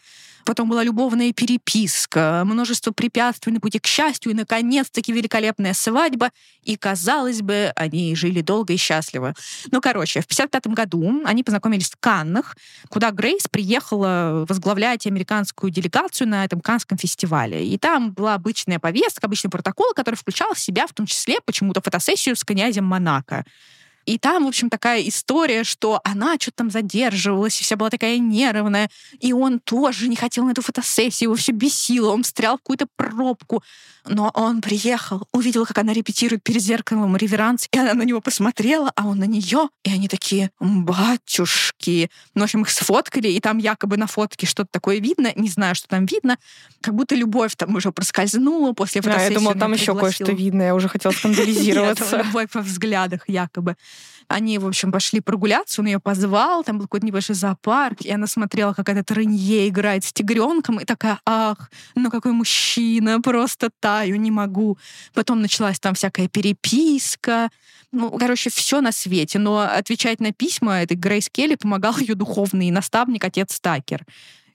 S1: потом была любовная переписка, множество препятствий на пути к счастью, и, наконец-таки, великолепная свадьба. И, казалось бы, они жили долго и счастливо. Ну, короче, в 55 году они познакомились в Каннах, куда Грейс приехала возглавлять американскую делегацию на этом Канском фестивале. И там была обычная повестка, обычный протокол, который включал в себя в том числе почему-то фотосессию с князем Монако. И там, в общем, такая история, что она что-то там задерживалась, и вся была такая нервная, и он тоже не хотел на эту фотосессию, его все бесило, он встрял в какую-то пробку. Но он приехал, увидел, как она репетирует перед зеркалом реверанс, и она на него посмотрела, а он на нее, и они такие, батюшки. Ну, в общем, их сфоткали, и там якобы на фотке что-то такое видно, не знаю, что там видно, как будто любовь там уже проскользнула после фотосессии.
S2: Да, я думала, там еще кое-что видно, я уже хотела скандализироваться.
S1: Любовь во взглядах якобы. Они, в общем, пошли прогуляться, он ее позвал, там был какой-то небольшой зоопарк, и она смотрела, как этот Ренье играет с тигренком, и такая, ах, ну какой мужчина, просто таю, не могу. Потом началась там всякая переписка, ну, короче, все на свете. Но отвечать на письма этой Грейс Келли помогал ее духовный наставник, отец Такер.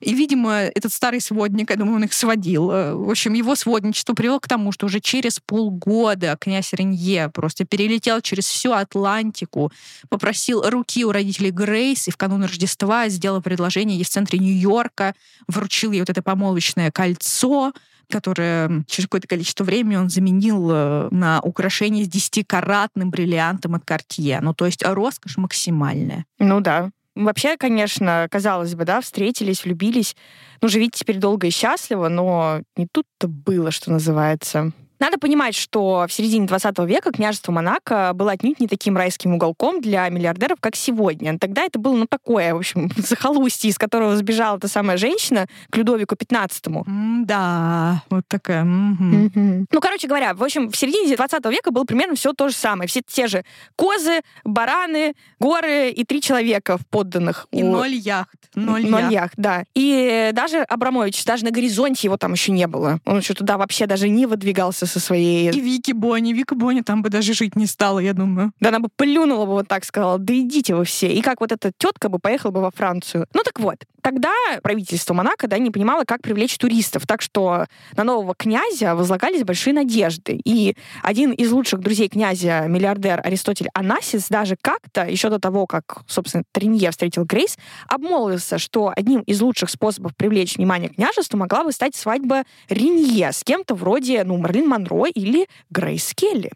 S1: И, видимо, этот старый сводник, я думаю, он их сводил. Э, в общем, его сводничество привело к тому, что уже через полгода князь Ренье просто перелетел через всю Атлантику, попросил руки у родителей Грейс и в канун Рождества сделал предложение ей в центре Нью-Йорка, вручил ей вот это помолвочное кольцо, которое через какое-то количество времени он заменил э, на украшение с десятикаратным бриллиантом от Cartier. Ну, то есть роскошь максимальная.
S2: Ну да. Вообще, конечно, казалось бы, да, встретились, влюбились. Ну, живите теперь долго и счастливо, но не тут-то было, что называется. Надо понимать, что в середине 20 века княжество Монако было отнюдь не таким райским уголком для миллиардеров, как сегодня. Тогда это было, ну, такое, в общем, захолустье, из которого сбежала та самая женщина к Людовику 15
S1: mm, Да, вот такая.
S2: Mm-hmm. Mm-hmm. Ну, короче говоря, в общем, в середине 20 века было примерно все то же самое. Все те же козы, бараны, горы и три человека в подданных.
S1: И у... ноль яхт.
S2: Ноль, ноль яхт. яхт, да. И даже Абрамович, даже на горизонте его там еще не было. Он еще туда вообще даже не выдвигался со своей...
S1: И Вики Бонни. Вика Бонни там бы даже жить не стала, я думаю.
S2: Да она бы плюнула бы вот так, сказала, да идите вы все. И как вот эта тетка бы поехала бы во Францию. Ну так вот, тогда правительство Монако да, не понимало, как привлечь туристов. Так что на нового князя возлагались большие надежды. И один из лучших друзей князя, миллиардер Аристотель Анасис, даже как-то, еще до того, как, собственно, Тринье встретил Грейс, обмолвился, что одним из лучших способов привлечь внимание княжеству могла бы стать свадьба Ринье с кем-то вроде, ну, Марлин Монро или Грейс Келли.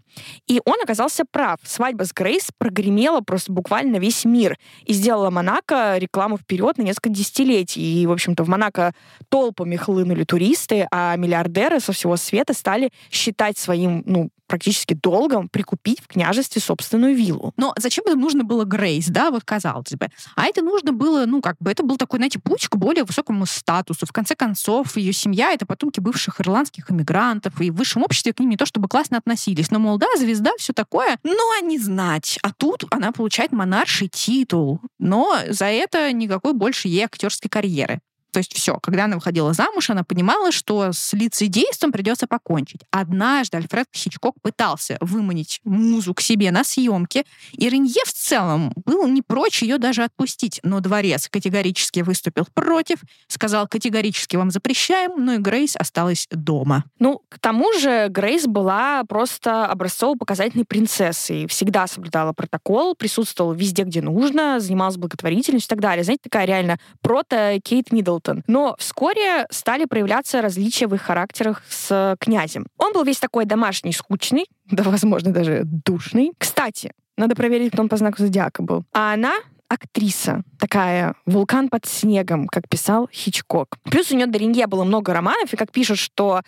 S2: И он оказался прав. Свадьба с Грейс прогремела просто буквально весь мир и сделала Монако рекламу вперед на несколько десятилетий. И, в общем-то, в Монако толпами хлынули туристы, а миллиардеры со всего света стали считать своим, ну, практически долгом прикупить в княжестве собственную виллу.
S1: Но зачем это нужно было Грейс, да, вот казалось бы. А это нужно было, ну, как бы, это был такой, знаете, путь к более высокому статусу. В конце концов, ее семья — это потомки бывших ирландских иммигрантов, и в высшем обществе к ним не то чтобы классно относились. Но, мол, да, звезда, все такое, но они знать. А тут она получает монарший титул, но за это никакой больше ей актерской карьеры. То есть все, когда она выходила замуж, она понимала, что с лицедейством придется покончить. Однажды Альфред Хичкок пытался выманить музу к себе на съемке, и Ренье в целом был не прочь ее даже отпустить, но дворец категорически выступил против, сказал категорически вам запрещаем, но и Грейс осталась дома.
S2: Ну, к тому же Грейс была просто образцово-показательной принцессой, всегда соблюдала протокол, присутствовала везде, где нужно, занималась благотворительностью и так далее. Знаете, такая реально прото Кейт Миддлтон. Но вскоре стали проявляться различия в их характерах с князем. Он был весь такой домашний, скучный, да, возможно, даже душный. Кстати, надо проверить, кто он по знаку зодиака был. А она актриса, такая вулкан под снегом, как писал Хичкок. Плюс у нее до Ренье было много романов, и как пишут, что,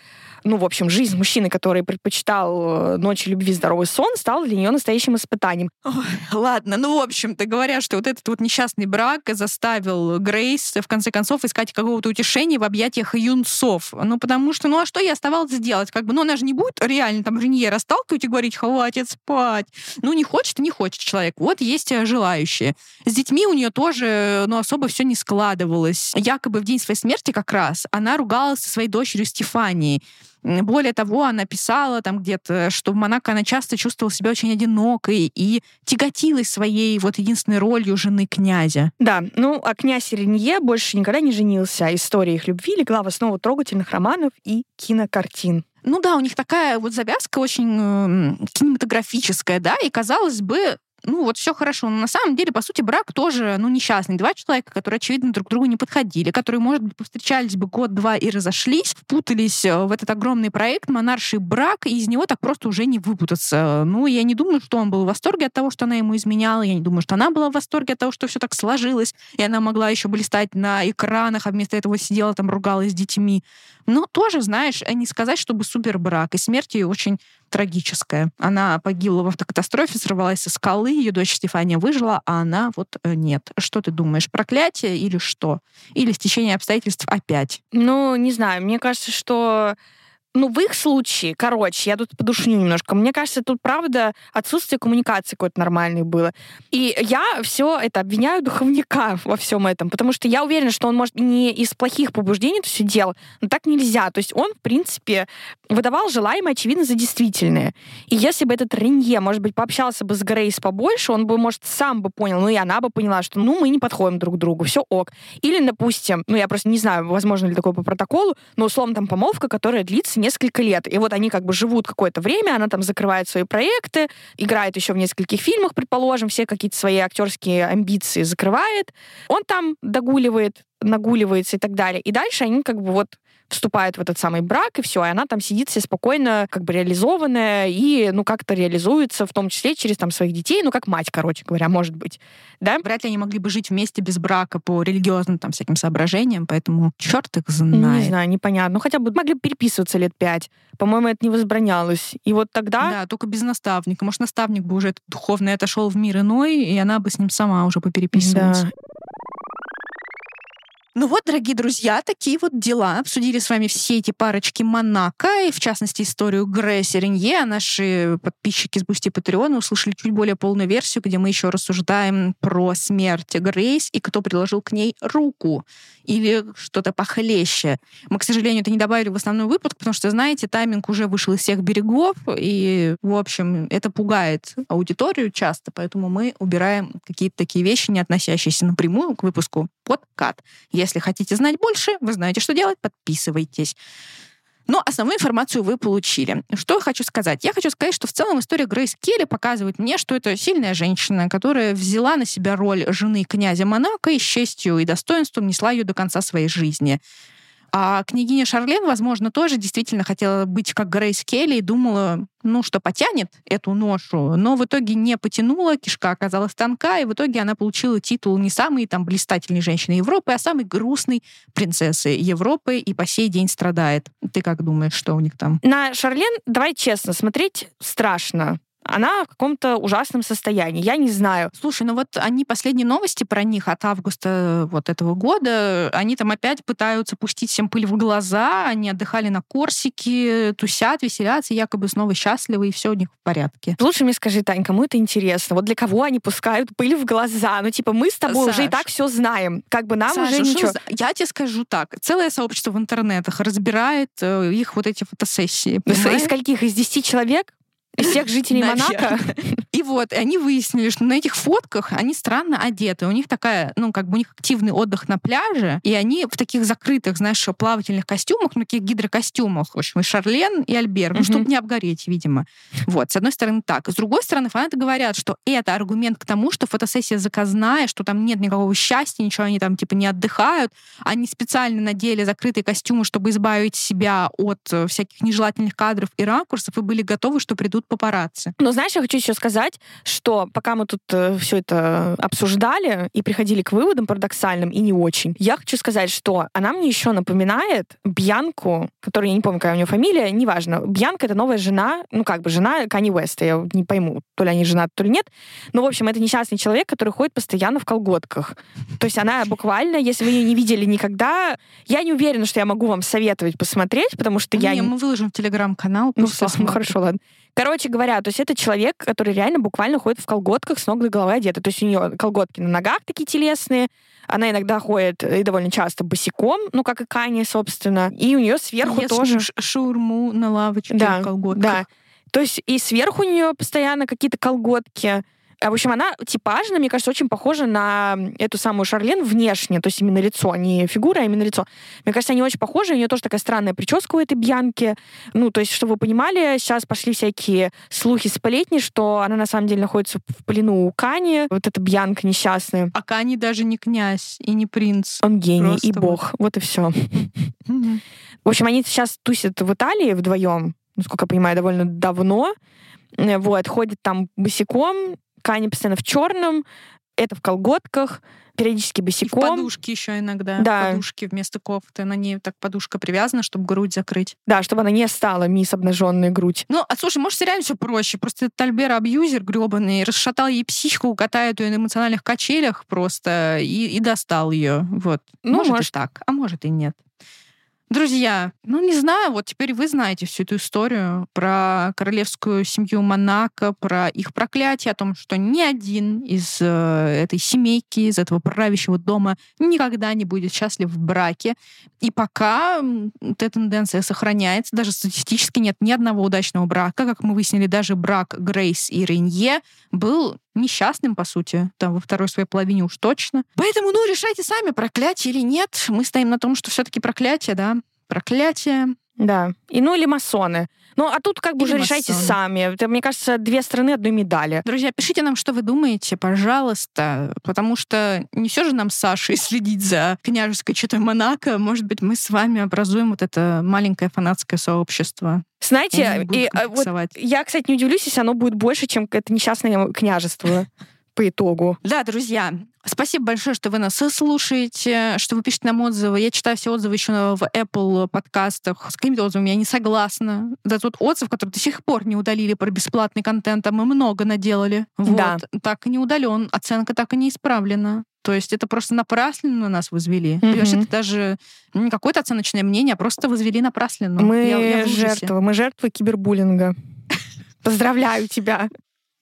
S2: ну, в общем, жизнь мужчины, который предпочитал э, ночи любви, здоровый сон, стал для нее настоящим испытанием.
S1: Ой, ладно, ну, в общем-то, говоря, что вот этот вот несчастный брак заставил Грейс, в конце концов, искать какого-то утешения в объятиях юнцов. Ну, потому что, ну, а что ей оставалось сделать? Как бы, ну, она же не будет реально там Ренье расталкивать и говорить, хватит спать. Ну, не хочет не хочет человек. Вот есть э, желающие. С детьми у нее тоже, ну, особо все не складывалось. Якобы в день своей смерти как раз она ругалась со своей дочерью Стефанией. Более того, она писала там где-то, что в Монако она часто чувствовала себя очень одинокой и тяготилась своей вот единственной ролью жены князя.
S2: Да, ну а князь Ренье больше никогда не женился. История их любви легла в основу трогательных романов и кинокартин.
S1: Ну да, у них такая вот завязка очень э, кинематографическая, да, и казалось бы, ну вот все хорошо. Но на самом деле, по сути, брак тоже, ну, несчастный. Два человека, которые, очевидно, друг другу не подходили, которые, может быть, повстречались бы год-два и разошлись, впутались э, в этот огромный проект, монарший брак, и из него так просто уже не выпутаться. Ну, я не думаю, что он был в восторге от того, что она ему изменяла, я не думаю, что она была в восторге от того, что все так сложилось, и она могла еще блистать на экранах, а вместо этого сидела там, ругалась с детьми. Но тоже, знаешь, не сказать, чтобы супер брак. И смерть ее очень трагическая. Она погибла в автокатастрофе, сорвалась со скалы, ее дочь Стефания выжила, а она вот э, нет. Что ты думаешь, проклятие или что? Или стечение обстоятельств опять?
S2: Ну, не знаю, мне кажется, что ну, в их случае, короче, я тут подушню немножко. Мне кажется, тут, правда, отсутствие коммуникации какой-то нормальной было. И я все это обвиняю духовника во всем этом, потому что я уверена, что он, может, не из плохих побуждений это все делал, но так нельзя. То есть он, в принципе, выдавал желаемое, очевидно, за действительное. И если бы этот Ренье, может быть, пообщался бы с Грейс побольше, он бы, может, сам бы понял, ну и она бы поняла, что, ну, мы не подходим друг к другу, все ок. Или, допустим, ну, я просто не знаю, возможно ли такое по протоколу, но, условно, там помолвка, которая длится несколько лет. И вот они как бы живут какое-то время, она там закрывает свои проекты, играет еще в нескольких фильмах, предположим, все какие-то свои актерские амбиции закрывает. Он там догуливает, нагуливается и так далее. И дальше они как бы вот вступают в этот самый брак, и все, и она там сидит все спокойно, как бы реализованная, и, ну, как-то реализуется, в том числе через там своих детей, ну, как мать, короче говоря, может быть, да?
S1: Вряд ли они могли бы жить вместе без брака по религиозным там всяким соображениям, поэтому черт их знает.
S2: Не знаю, непонятно. Ну, хотя бы могли бы переписываться лет пять. По-моему, это не возбранялось. И вот тогда...
S1: Да, только без наставника. Может, наставник бы уже духовный отошел в мир иной, и она бы с ним сама уже попереписывалась. Да. Ну вот, дорогие друзья, такие вот дела. Обсудили с вами все эти парочки Монако, и в частности историю Грейс и Ренье. А наши подписчики с Бусти Патреона услышали чуть более полную версию, где мы еще рассуждаем про смерть Грейс и кто приложил к ней руку или что-то похлеще. Мы, к сожалению, это не добавили в основной выпуск, потому что, знаете, тайминг уже вышел из всех берегов, и, в общем, это пугает аудиторию часто, поэтому мы убираем какие-то такие вещи, не относящиеся напрямую к выпуску под кат. Если хотите знать больше, вы знаете, что делать, подписывайтесь. Но основную информацию вы получили. Что я хочу сказать? Я хочу сказать, что в целом история Грейс Келли показывает мне, что это сильная женщина, которая взяла на себя роль жены князя Монако и с честью и достоинством несла ее до конца своей жизни. А княгиня Шарлен, возможно, тоже действительно хотела быть как Грейс Келли и думала, ну, что потянет эту ношу, но в итоге не потянула, кишка оказалась тонка, и в итоге она получила титул не самой там блистательной женщины Европы, а самой грустной принцессы Европы и по сей день страдает. Ты как думаешь, что у них там?
S2: На Шарлен, давай честно, смотреть страшно она в каком-то ужасном состоянии. Я не знаю.
S1: Слушай, ну вот они последние новости про них от августа вот этого года, они там опять пытаются пустить всем пыль в глаза, они отдыхали на Корсике, тусят, веселятся, якобы снова счастливы, и все у них в порядке.
S2: Лучше мне скажи, Тань, кому это интересно? Вот для кого они пускают пыль в глаза? Ну, типа, мы с тобой
S1: Саш,
S2: уже и так все знаем. Как бы нам
S1: Саша,
S2: уже
S1: что
S2: ничего.
S1: за- Я тебе скажу так. Целое сообщество в интернетах разбирает э, их вот эти фотосессии.
S2: Из,
S1: понимаешь?
S2: из скольких? Из 10 человек? Из всех жителей Монако?
S1: И вот, и они выяснили, что на этих фотках они странно одеты. У них такая, ну, как бы у них активный отдых на пляже, и они в таких закрытых, знаешь, плавательных костюмах, ну, таких гидрокостюмах. В общем, и Шарлен, и Альбер. Ну, чтобы не обгореть, видимо. Вот, с одной стороны так. С другой стороны, фанаты говорят, что это аргумент к тому, что фотосессия заказная, что там нет никакого счастья, ничего, они там, типа, не отдыхают. Они специально надели закрытые костюмы, чтобы избавить себя от э, всяких нежелательных кадров и ракурсов, и были готовы, что придут папарацци.
S2: Но знаешь, я хочу еще сказать, что пока мы тут все это обсуждали и приходили к выводам парадоксальным и не очень, я хочу сказать, что она мне еще напоминает Бьянку, которую я не помню, какая у нее фамилия, неважно. Бьянка — это новая жена, ну как бы жена Кани Уэста, я не пойму, то ли они женаты, то ли нет. Но, в общем, это несчастный человек, который ходит постоянно в колготках. То есть она буквально, если вы ее не видели никогда, я не уверена, что я могу вам советовать посмотреть, потому что я...
S1: Не, мы выложим в телеграм-канал.
S2: Ну, ну,
S1: смотрят.
S2: хорошо, ладно. Короче говоря, то есть это человек, который реально буквально ходит в колготках с ног до головы одета. То есть у нее колготки на ногах такие телесные, она иногда ходит э, и довольно часто босиком, ну, как и Кани, собственно. И у нее сверху
S1: Ест
S2: тоже...
S1: ш- шаурму на лавочке
S2: Да,
S1: в колготках.
S2: Да. То есть и сверху у нее постоянно какие-то колготки. А, В общем, она типажно, мне кажется, очень похожа на эту самую Шарлен внешне, то есть именно лицо, не фигура, а именно лицо. Мне кажется, они очень похожи, у нее тоже такая странная прическа у этой Бьянки. Ну, то есть, чтобы вы понимали, сейчас пошли всякие слухи, сплетни, что она на самом деле находится в плену у Кани, вот эта Бьянка несчастная.
S1: А Кани даже не князь и не принц.
S2: Он гений
S1: Просто
S2: и
S1: вот.
S2: бог. Вот и все. В общем, они сейчас тусят в Италии вдвоем, насколько я понимаю, довольно давно. Э, Вот, ходят там босиком, Кани постоянно в черном, это в колготках, периодически
S1: И в
S2: босиком.
S1: подушке еще иногда.
S2: Да.
S1: Подушки вместо кофты. На ней так подушка привязана, чтобы грудь закрыть.
S2: Да, чтобы она не стала мисс обнаженная грудь.
S1: Ну, а слушай, может, реально все проще. Просто этот Альбер абьюзер гребаный расшатал ей психику, катает ее на эмоциональных качелях просто и, и достал ее. Вот.
S2: Ну,
S1: может,
S2: может.
S1: и так, а может и нет. Друзья, ну не знаю, вот теперь вы знаете всю эту историю про королевскую семью Монако, про их проклятие, о том, что ни один из э, этой семейки, из этого правящего дома никогда не будет счастлив в браке. И пока эта тенденция сохраняется, даже статистически нет ни одного удачного брака. Как мы выяснили, даже брак Грейс и Ренье был несчастным, по сути, там во второй своей половине уж точно. Поэтому, ну, решайте сами, проклятие или нет. Мы стоим на том, что все-таки проклятие, да. Проклятие.
S2: Да. И ну или масоны. Ну, а тут как бы
S1: Или
S2: уже решайте
S1: масоны.
S2: сами. Это, мне кажется, две стороны одной медали.
S1: Друзья, пишите нам, что вы думаете, пожалуйста, потому что не все же нам с Сашей следить за княжеской четой Монако. Может быть, мы с вами образуем вот это маленькое фанатское сообщество.
S2: Знаете,
S1: будут
S2: и, а, вот я, кстати, не удивлюсь, если оно будет больше, чем это несчастное княжество по итогу.
S1: Да, друзья, спасибо большое, что вы нас слушаете, что вы пишете нам отзывы. Я читаю все отзывы еще в Apple подкастах. С какими-то отзывами я не согласна. Да, тот отзыв, который до сих пор не удалили про бесплатный контент, а мы много наделали. Вот.
S2: Да.
S1: Так и не удален, оценка так и не исправлена. То есть это просто напрасленно нас возвели.
S2: Мгм.
S1: Понимаешь, это даже не какое-то оценочное мнение, а просто возвели напрасленно.
S2: мы
S1: Я- я
S2: жертвы, мы жертвы кибербуллинга. Поздравляю тебя.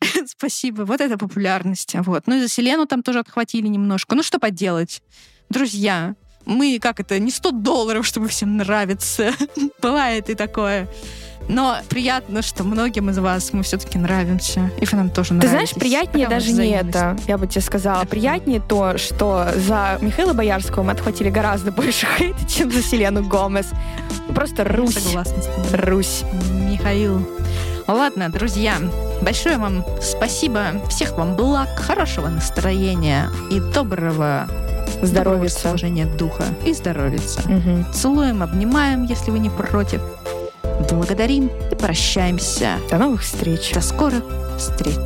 S1: Спасибо. Вот это популярность. Вот. Ну и за Селену там тоже отхватили немножко. Ну что поделать? Друзья, мы, как это, не 100 долларов, чтобы всем нравиться. Бывает и такое. Но приятно, что многим из вас мы все-таки нравимся. И вы нам тоже
S2: Ты
S1: нравитесь.
S2: знаешь, приятнее
S1: Прямо
S2: даже не это, я бы тебе сказала. Приятнее то, что за Михаила Боярского мы отхватили гораздо больше хейта, чем за Селену Гомес. Просто Русь.
S1: Согласна с тобой.
S2: Русь.
S1: Михаил. Ладно, друзья, большое вам спасибо. Всех вам благ, хорошего настроения и доброго
S2: Здоровья.
S1: расположения духа и здоровица. Целуем, обнимаем, если вы не против. Благодарим и прощаемся.
S2: До новых встреч.
S1: До скорых встреч.